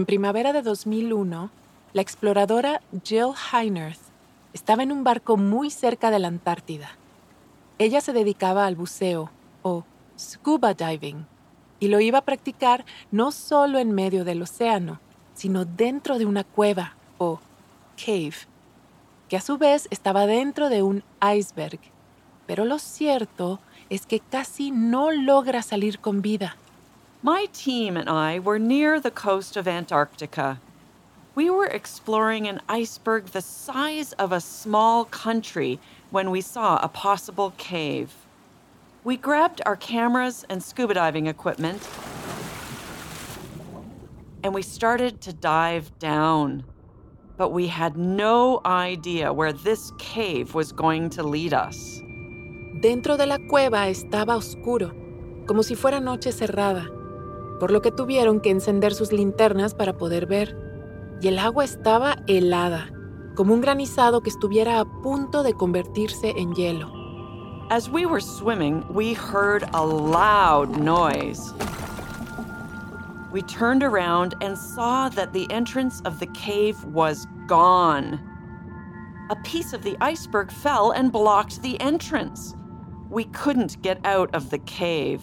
En primavera de 2001, la exploradora Jill Heinerth estaba en un barco muy cerca de la Antártida. Ella se dedicaba al buceo, o scuba diving, y lo iba a practicar no solo en medio del océano, sino dentro de una cueva, o cave, que a su vez estaba dentro de un iceberg. Pero lo cierto es que casi no logra salir con vida. My team and I were near the coast of Antarctica. We were exploring an iceberg the size of a small country when we saw a possible cave. We grabbed our cameras and scuba diving equipment and we started to dive down. But we had no idea where this cave was going to lead us. Dentro de la cueva estaba oscuro, como si fuera noche cerrada, por lo que tuvieron que encender sus linternas para poder ver. Y el agua estaba helada, como un granizado que estuviera a punto de convertirse en hielo. As we were swimming, we heard a loud noise. We turned around and saw that the entrance of the cave was gone. A piece of the iceberg fell and blocked the entrance. We couldn't get out of the cave.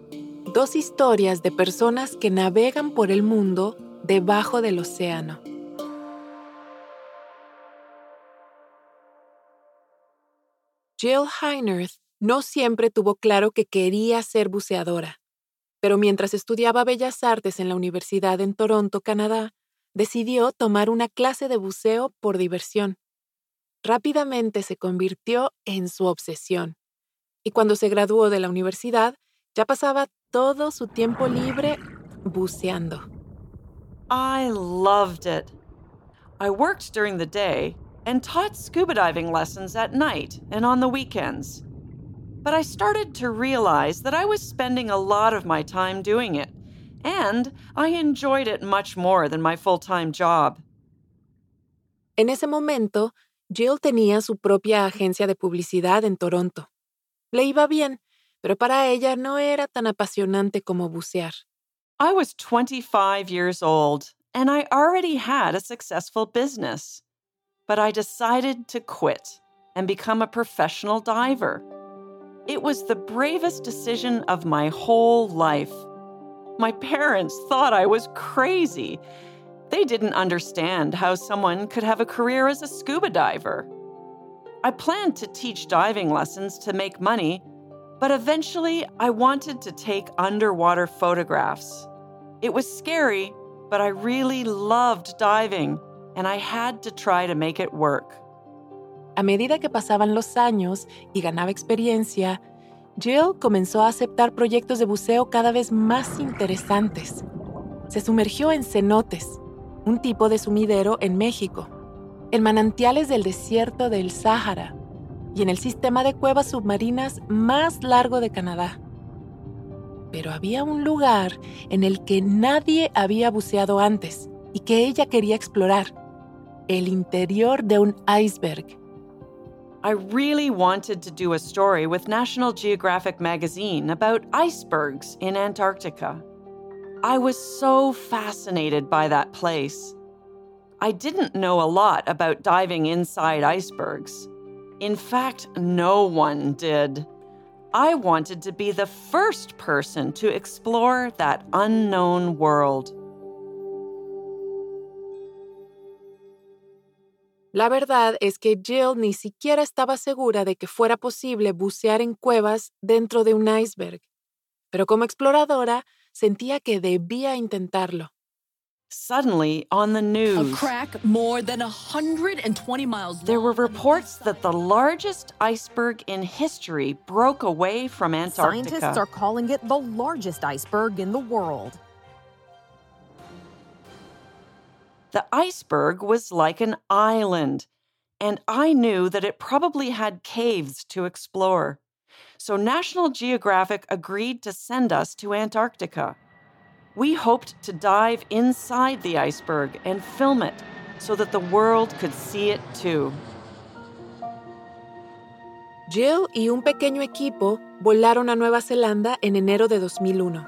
dos historias de personas que navegan por el mundo debajo del océano. Jill Heinerth no siempre tuvo claro que quería ser buceadora, pero mientras estudiaba Bellas Artes en la Universidad en Toronto, Canadá, decidió tomar una clase de buceo por diversión. Rápidamente se convirtió en su obsesión, y cuando se graduó de la universidad, ya pasaba todo su tiempo libre buceando. I loved it. I worked during the day and taught scuba diving lessons at night and on the weekends. But I started to realize that I was spending a lot of my time doing it, and I enjoyed it much more than my full time job. En ese momento, Jill tenía su propia agencia de publicidad en Toronto. Le iba bien, pero para ella no era tan apasionante como bucear. I was 25 years old, and I already had a successful business. But I decided to quit and become a professional diver. It was the bravest decision of my whole life. My parents thought I was crazy. They didn't understand how someone could have a career as a scuba diver. I planned to teach diving lessons to make money, but eventually I wanted to take underwater photographs. It was scary, but I really loved diving, and I had to try to make it work. A medida que pasaban los años y ganaba experiencia, Jill comenzó a aceptar proyectos de buceo cada vez más interesantes. Se sumergió en cenotes, un tipo de sumidero en México, en manantiales del desierto del Sáhara y en el sistema de cuevas submarinas más largo de Canadá. Pero había un lugar en el que nadie había buceado antes y que ella quería explorar, el interior de un iceberg. I really wanted to do a story with National Geographic magazine about icebergs in Antarctica. I was so fascinated by that place. I didn't know a lot about diving inside icebergs. In fact, no one did. I wanted to be the first person to explore that unknown world. La verdad es que Jill ni siquiera estaba segura de que fuera posible bucear en cuevas dentro de un iceberg, pero como exploradora sentía que debía intentarlo. Suddenly, on the news, a crack more than 120 miles there were reports that the largest iceberg in history broke away from Antarctica. Scientists are calling it the largest iceberg in the world. The iceberg was like an island, and I knew that it probably had caves to explore. So National Geographic agreed to send us to Antarctica. We hoped to dive inside the iceberg and film it so that the world could see it too. Jill y un pequeño equipo volaron a Nueva Zelanda en enero de 2001.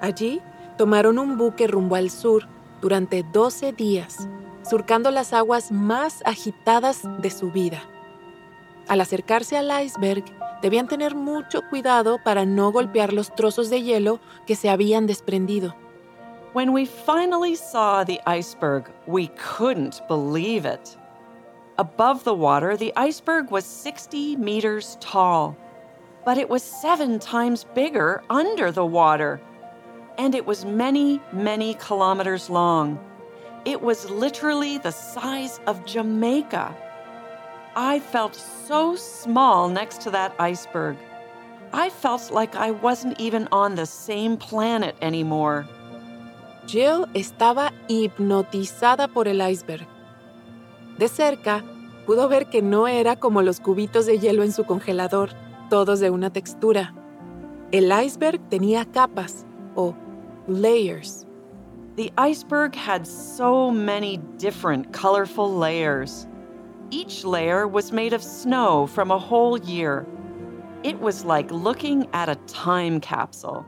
Allí tomaron un buque rumbo al sur durante 12 días, surcando las aguas más agitadas de su vida. Al acercarse al iceberg, debían tener mucho cuidado para no golpear los trozos de hielo que se habían desprendido. When we finally saw the iceberg, we couldn't believe it. Above the water, the iceberg was 60 meters tall, but it was seven times bigger under the water. And it was many, many kilometers long. It was literally the size of Jamaica. I felt so small next to that iceberg. I felt like I wasn't even on the same planet anymore. Jill estaba hipnotizada por el iceberg. De cerca, pudo ver que no era como los cubitos de hielo en su congelador, todos de una textura. El iceberg tenía capas o layers. The iceberg had so many different colorful layers. Each layer was made of snow from a whole year. It was like looking at a time capsule.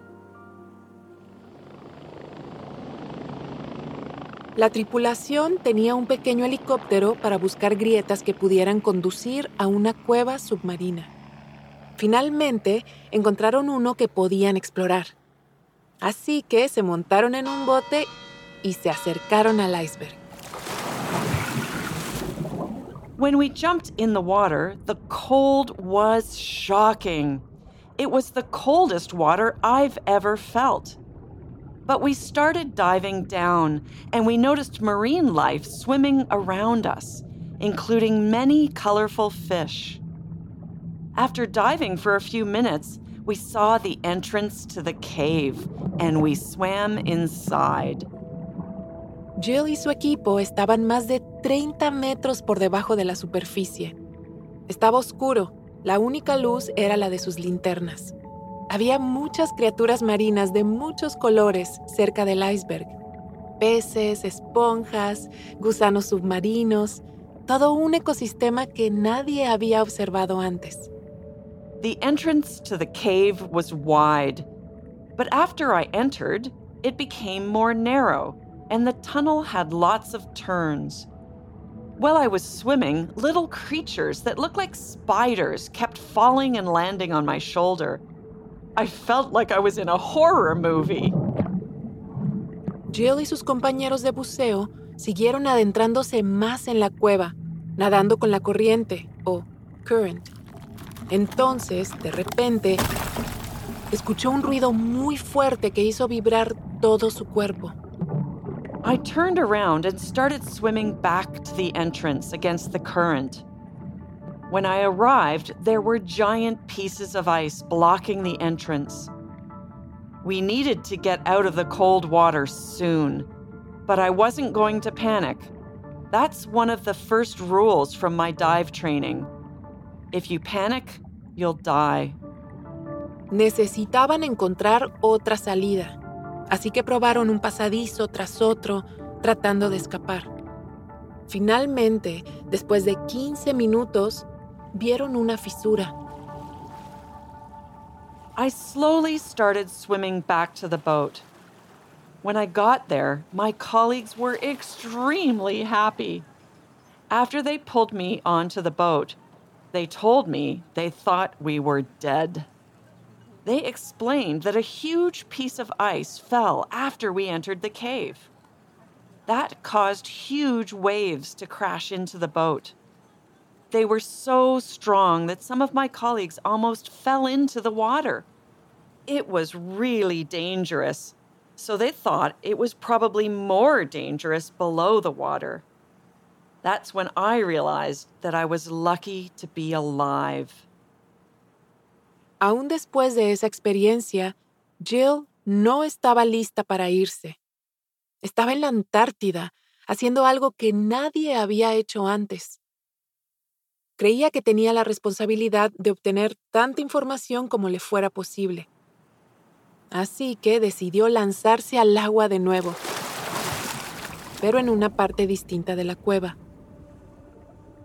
La tripulación tenía un pequeño helicóptero para buscar grietas que pudieran conducir a una cueva submarina. Finalmente, encontraron uno que podían explorar. Así que se montaron en un bote y se acercaron al iceberg. When we jumped in the water, the cold was shocking. It was the coldest water I've ever felt. But we started diving down, and we noticed marine life swimming around us, including many colorful fish. After diving for a few minutes, we saw the entrance to the cave, and we swam inside. Jill y su equipo estaban más de 30 metros por debajo de la superficie. Estaba oscuro, la única luz era la de sus linternas. Había muchas criaturas marinas de muchos colores cerca del iceberg. Peces, esponjas, gusanos submarinos, todo un ecosistema que nadie había observado antes. The entrance to the cave was wide, but after I entered, it became more narrow, and the tunnel had lots of turns. While I was swimming, little creatures that looked like spiders kept falling and landing on my shoulder. I felt like I was in a horror movie. Jill y sus compañeros de buceo siguieron adentrándose más en la cueva, nadando con la corriente o current. Entonces, de repente, escuchó un ruido muy fuerte que hizo vibrar todo su cuerpo. I turned around and started swimming back to the entrance against the current. When I arrived, there were giant pieces of ice blocking the entrance. We needed to get out of the cold water soon, but I wasn't going to panic. That's one of the first rules from my dive training. If you panic, you'll die. Necesitaban encontrar otra salida, así que probaron un pasadizo tras otro, tratando de escapar. Finalmente, después de 15 minutos, vieron una fisura. I slowly started swimming back to the boat. When I got there, my colleagues were extremely happy. After they pulled me onto the boat, they told me they thought we were dead. They explained that a huge piece of ice fell after we entered the cave. That caused huge waves to crash into the boat. They were so strong that some of my colleagues almost fell into the water. It was really dangerous. so they thought it was probably more dangerous below the water. That's when I realized that I was lucky to be alive. Aún después de esa experiencia, Jill no estaba lista para irse. Estaba en la Antártida, haciendo algo que nadie había hecho antes. Creía que tenía la responsabilidad de obtener tanta información como le fuera posible. Así que decidió lanzarse al agua de nuevo, pero en una parte distinta de la cueva.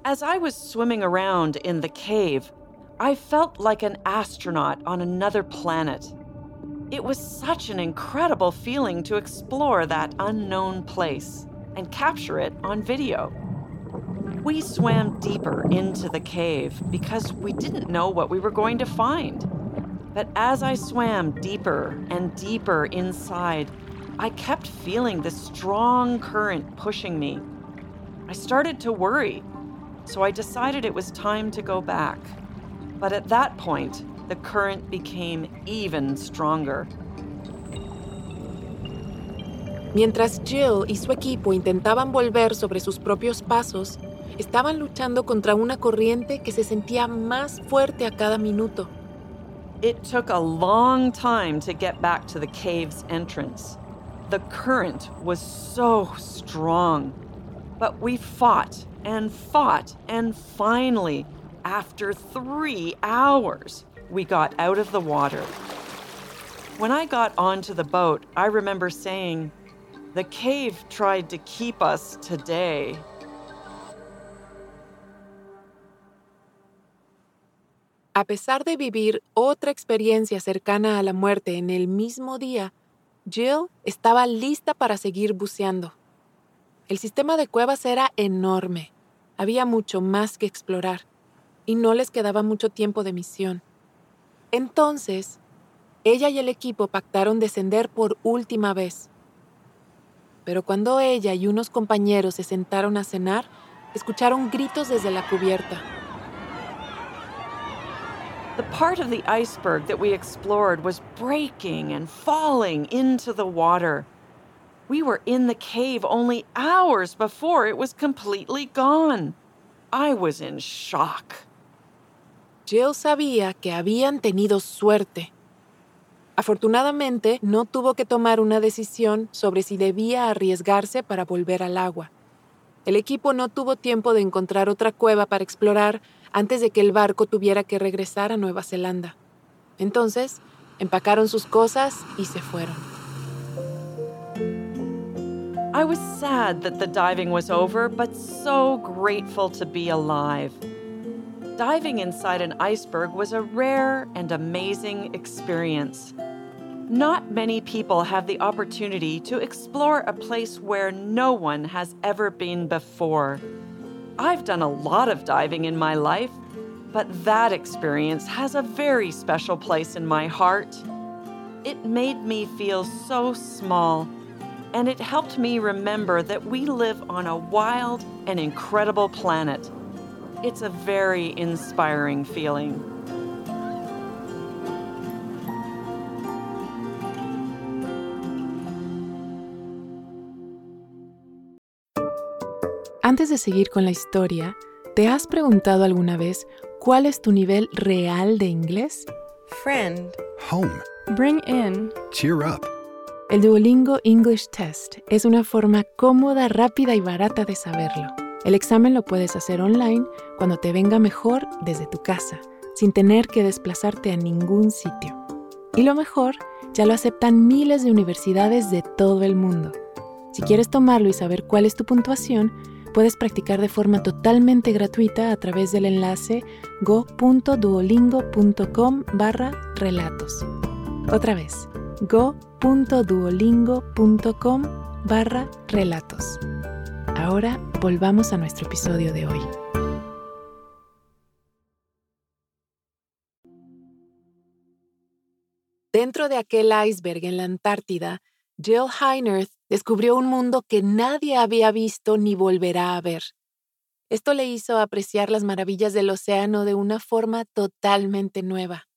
As I was swimming around in the cave, I felt like an astronaut on another planet. It was such an incredible feeling to explore that unknown place and capture it on video. We swam deeper into the cave because we didn't know what we were going to find. But as I swam deeper and deeper inside, I kept feeling this strong current pushing me. I started to worry, so I decided it was time to go back. But at that point, the current became even stronger. Mientras Jill y su equipo intentaban volver sobre sus propios pasos, estaban luchando contra una corriente que se sentía más fuerte a cada minuto. It took a long time to get back to the cave's entrance. The current was so strong. But we fought and fought, and finally, after three hours, we got out of the water. When I got onto the boat, I remember saying, The cave tried to keep us today. A pesar de vivir otra experiencia cercana a la muerte en el mismo día, Jill estaba lista para seguir buceando. El sistema de cuevas era enorme. Había mucho más que explorar y no les quedaba mucho tiempo de misión. Entonces, ella y el equipo pactaron descender por última vez. Pero cuando ella y unos compañeros se sentaron a cenar, escucharon gritos desde la cubierta. The part of the iceberg that we explored was breaking and falling into the water. We were in the cave only hours before it was completely gone. I was in shock. Jill sabía que habían tenido suerte. Afortunadamente, no tuvo que tomar una decisión sobre si debía arriesgarse para volver al agua. El equipo no tuvo tiempo de encontrar otra cueva para explorar antes de que el barco tuviera que regresar a Nueva Zelanda. Entonces, empacaron sus cosas y se fueron. I was sad that the diving was over, but so grateful to be alive. Diving inside an iceberg was a rare and amazing experience. Not many people have the opportunity to explore a place where no one has ever been before. I've done a lot of diving in my life, but that experience has a very special place in my heart. It made me feel so small, and it helped me remember that we live on a wild and incredible planet. It's a very inspiring feeling. Antes de seguir con la historia, ¿te has preguntado alguna vez cuál es tu nivel real de inglés? Friend. Home. Bring in. Cheer up. El Duolingo English Test es una forma cómoda, rápida y barata de saberlo. El examen lo puedes hacer online cuando te venga mejor desde tu casa, sin tener que desplazarte a ningún sitio. Y lo mejor, ya lo aceptan miles de universidades de todo el mundo. Si quieres tomarlo y saber cuál es tu puntuación, puedes practicar de forma totalmente gratuita a través del enlace go.duolingo.com barra relatos. Otra vez, go.duolingo.com barra relatos. Ahora volvamos a nuestro episodio de hoy. Dentro de aquel iceberg en la Antártida, Jill Heinerth descubrió un mundo que nadie había visto ni volverá a ver. Esto le hizo apreciar las maravillas del océano de una forma totalmente nueva.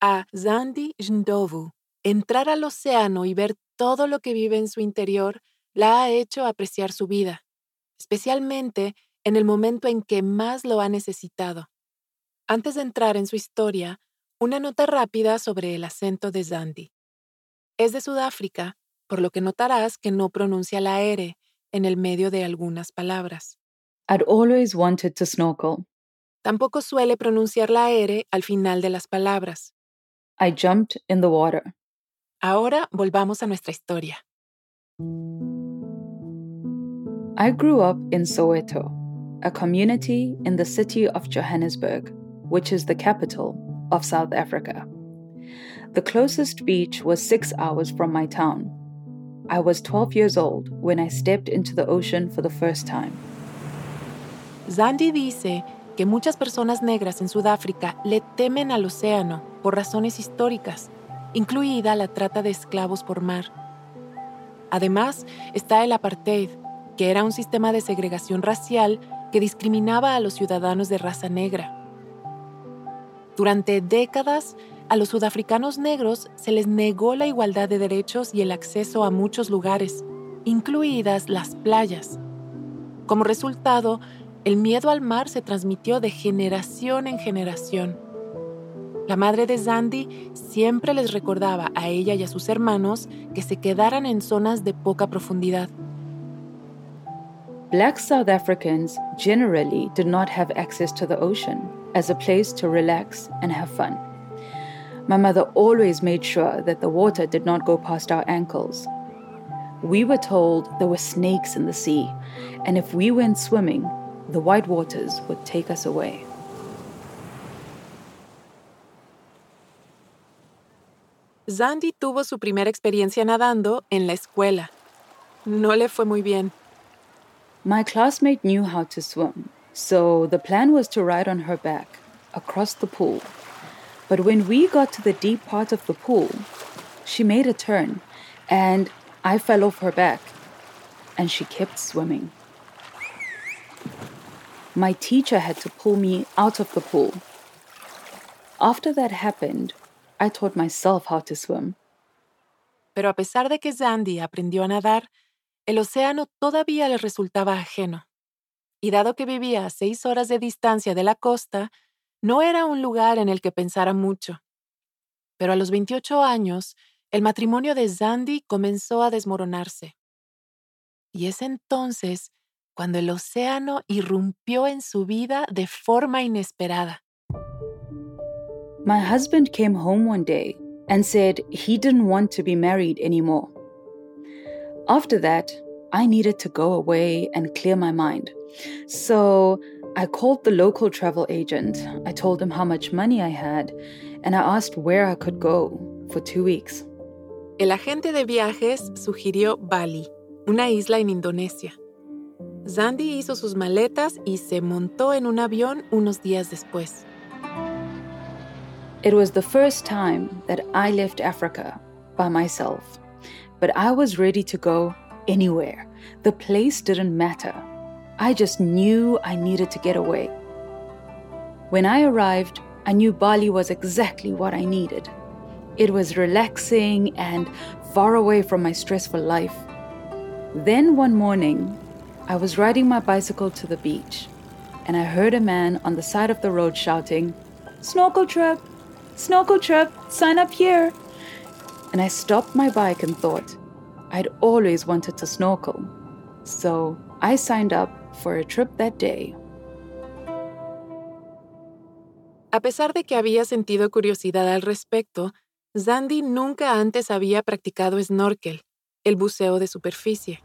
A Zandi Ndovu, entrar al océano y ver todo lo que vive en su interior la ha hecho apreciar su vida, especialmente en el momento en que más lo ha necesitado. Antes de entrar en su historia, una nota rápida sobre el acento de Zandi. Es de Sudáfrica, por lo que notarás que no pronuncia la R en el medio de algunas palabras. I'd always wanted to snorkel. Tampoco suele pronunciar la R al final de las palabras. I jumped in the water. Ahora volvamos a nuestra historia. I grew up in Soweto, a community in the city of Johannesburg, which is the capital of South Africa. The closest beach was six hours from my town. I was 12 years old when I stepped into the ocean for the first time. Zandi dice que muchas personas negras en Sudáfrica le temen al océano por razones históricas, incluida la trata de esclavos por mar. Además, está el apartheid, que era un sistema de segregación racial que discriminaba a los ciudadanos de raza negra. Durante décadas, a los sudafricanos negros se les negó la igualdad de derechos y el acceso a muchos lugares, incluidas las playas. Como resultado, el miedo al mar se transmitió de generación en generación. La madre de Zandi siempre les recordaba a ella y a sus hermanos que se quedaran en zonas de poca profundidad. Black South Africans generally did not have access to the ocean as a place to relax and have fun. My mother always made sure that the water did not go past our ankles. We were told there were snakes in the sea, and if we went swimming, the white waters would take us away. Zandi tuvo su primera experiencia nadando en la escuela. No le fue muy bien. My classmate knew how to swim, so the plan was to ride on her back across the pool. But when we got to the deep part of the pool, she made a turn and I fell off her back and she kept swimming. My teacher had to pull me out of the pool. After that happened, I taught myself how to swim. Pero a pesar de que Zandi aprendió a nadar, el océano todavía le resultaba ajeno. Y dado que vivía a seis horas de distancia de la costa, no era un lugar en el que pensara mucho. Pero a los 28 años, el matrimonio de Zandi comenzó a desmoronarse. Y es entonces cuando el océano irrumpió en su vida de forma inesperada. My husband came home one day and said he didn't want to be married anymore. After that, I needed to go away and clear my mind. So I called the local travel agent. I told him how much money I had, and I asked where I could go for two weeks. El agente de viajes sugirió Bali, una isla en Indonesia. Zandi hizo sus maletas y se montó en un avión unos días después. It was the first time that I left Africa by myself, but I was ready to go anywhere. The place didn't matter. I just knew I needed to get away. When I arrived, I knew Bali was exactly what I needed. It was relaxing and far away from my stressful life. Then one morning, I was riding my bicycle to the beach, and I heard a man on the side of the road shouting, Snorkel trip! Snorkel trip! Sign up here! And I stopped my bike and thought, I'd always wanted to snorkel. So I signed up for a trip that day. A pesar de que había sentido curiosidad al respecto, Zandi nunca antes había practicado snorkel, el buceo de superficie.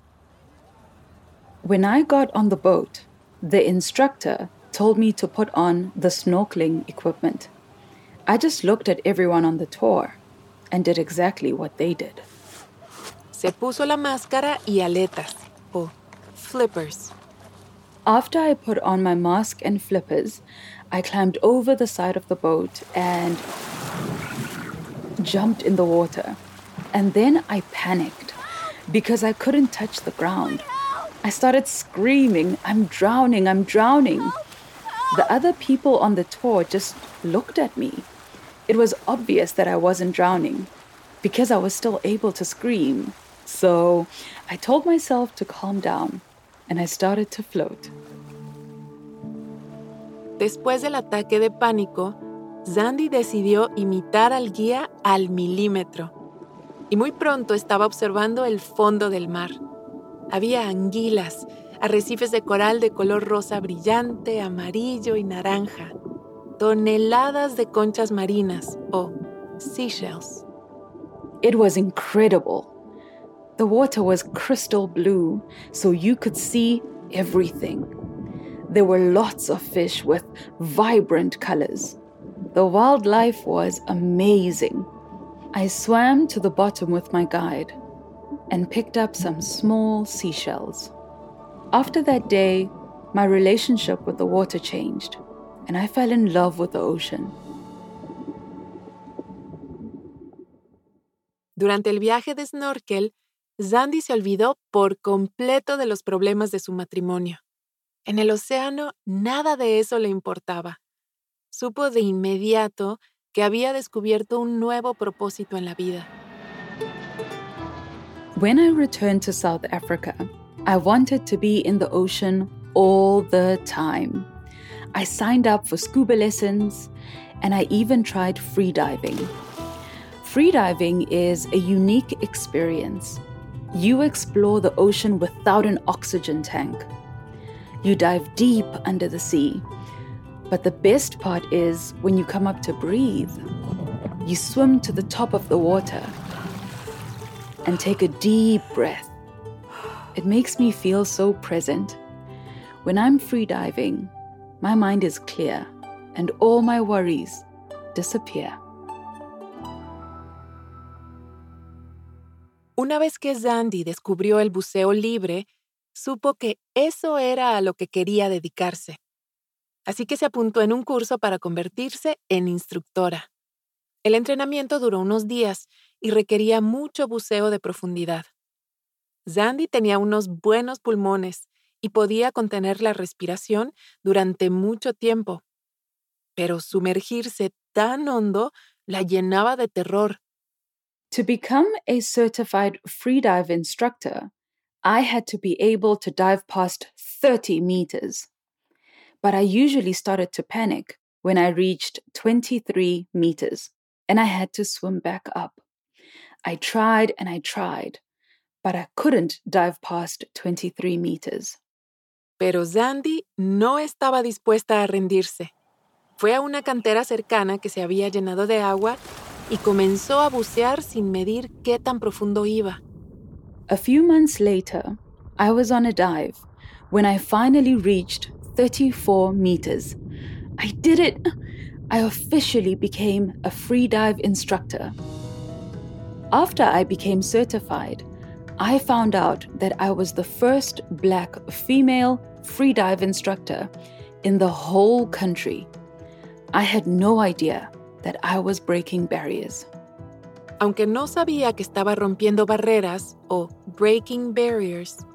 When I got on the boat, the instructor told me to put on the snorkeling equipment. I just looked at everyone on the tour and did exactly what they did. Se puso la máscara y aletas, o flippers. After I put on my mask and flippers, I climbed over the side of the boat and jumped in the water. And then I panicked because I couldn't touch the ground. I started screaming, I'm drowning, I'm drowning. The other people on the tour just looked at me. It was obvious that I wasn't drowning because I was still able to scream. So I told myself to calm down and I started to float. Después del ataque de pánico, Zandi decidió imitar al guía al milímetro y muy pronto estaba observando el fondo del mar. Había anguilas, arrecifes de coral de color rosa brillante, amarillo y naranja, toneladas de conchas marinas o seashells. It was incredible. The water was crystal blue, so you could see everything. There were lots of fish with vibrant colors. The wildlife was amazing. I swam to the bottom with my guide and picked up some small seashells. After that day, my relationship with the water changed, and I fell in love with the ocean. Durante el viaje de snorkel, Zandy se olvidó por completo de los problemas de su matrimonio. En el océano nada de eso le importaba. Supo de inmediato que había descubierto un nuevo propósito en la vida. When I returned to South Africa, I wanted to be in the ocean all the time. I signed up for scuba lessons and I even tried freediving. Freediving is a unique experience. You explore the ocean without an oxygen tank. You dive deep under the sea. But the best part is when you come up to breathe, you swim to the top of the water and take a deep breath. It makes me feel so present. When I'm freediving, my mind is clear and all my worries disappear. Una vez que Zandy descubrió el buceo libre, supo que eso era a lo que quería dedicarse. Así que se apuntó en un curso para convertirse en instructora. El entrenamiento duró unos días y requería mucho buceo de profundidad. Zandy tenía unos buenos pulmones y podía contener la respiración durante mucho tiempo. Pero sumergirse tan hondo la llenaba de terror. To become a certified freedive instructor, I had to be able to dive past 30 meters. But I usually started to panic when I reached 23 meters and I had to swim back up. I tried and I tried, but I couldn't dive past 23 meters. Pero Zandy no estaba dispuesta a rendirse. Fue a una cantera cercana que se había llenado de agua y comenzó a bucear sin medir qué tan profundo iba. A few months later, I was on a dive when I finally reached 34 meters. I did it! I officially became a free dive instructor. After I became certified, I found out that I was the first black female free dive instructor in the whole country. I had no idea that I was breaking barriers. Aunque no sabía que estaba rompiendo barreras o breaking barriers,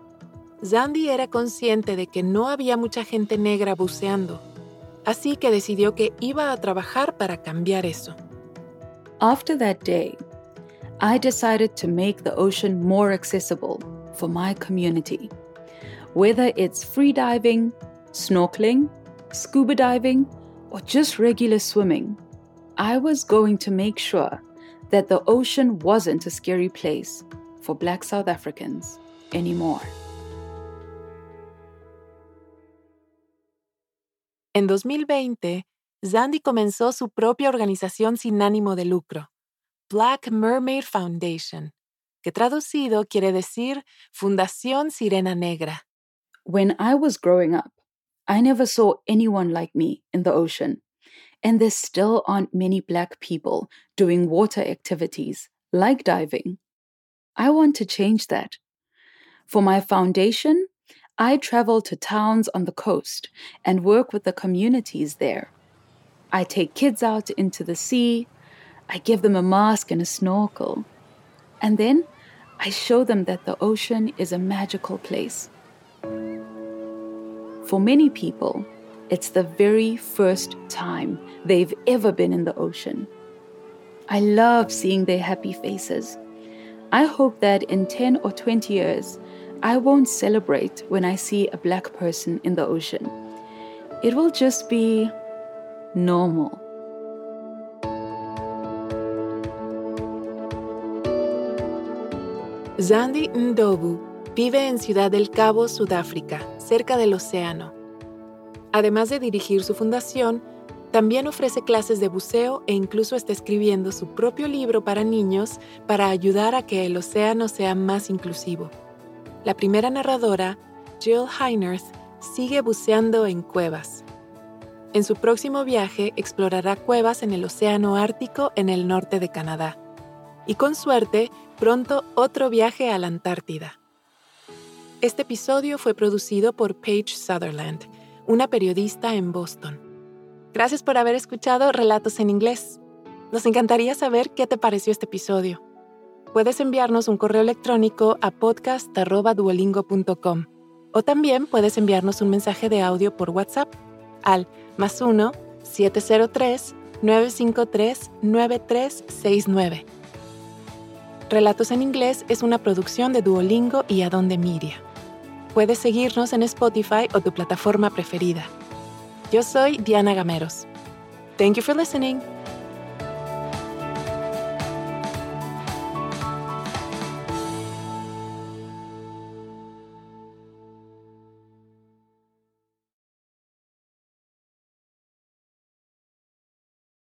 Zandi era consciente de que no había mucha gente negra buceando, así que decidió que iba a trabajar para cambiar eso. After that day, I decided to make the ocean more accessible for my community. Whether it's free diving, snorkeling, scuba diving, or just regular swimming, I was going to make sure that the ocean wasn't a scary place for Black South Africans anymore. En 2020, Zandi comenzó su propia organización sin ánimo de lucro, Black Mermaid Foundation, que traducido quiere decir Fundación Sirena Negra. When I was growing up, I never saw anyone like me in the ocean. And there still aren't many Black people doing water activities like diving. I want to change that. For my foundation, I travel to towns on the coast and work with the communities there. I take kids out into the sea, I give them a mask and a snorkel, and then I show them that the ocean is a magical place. For many people, it's the very first time they've ever been in the ocean. I love seeing their happy faces. I hope that in 10 or 20 years, I won't celebrate when I see a black person in the ocean. It will just be normal. Zandi Ndobu vive en Ciudad del Cabo, Sudáfrica, cerca del océano. Además de dirigir su fundación, también ofrece clases de buceo e incluso está escribiendo su propio libro para niños para ayudar a que el océano sea más inclusivo. La primera narradora, Jill Heinerth, sigue buceando en cuevas. En su próximo viaje explorará cuevas en el Océano Ártico en el norte de Canadá. Y con suerte, pronto otro viaje a la Antártida. Este episodio fue producido por Paige Sutherland, una periodista en Boston. Gracias por haber escuchado Relatos en Inglés. Nos encantaría saber qué te pareció este episodio. Puedes enviarnos un correo electrónico a podcast.duolingo.com o también puedes enviarnos un mensaje de audio por WhatsApp al más 1-703-953-9369. Relatos en Inglés es una producción de Duolingo y Adonde Media. Puedes seguirnos en Spotify o tu plataforma preferida. Yo soy Diana Gameros. Thank you for listening.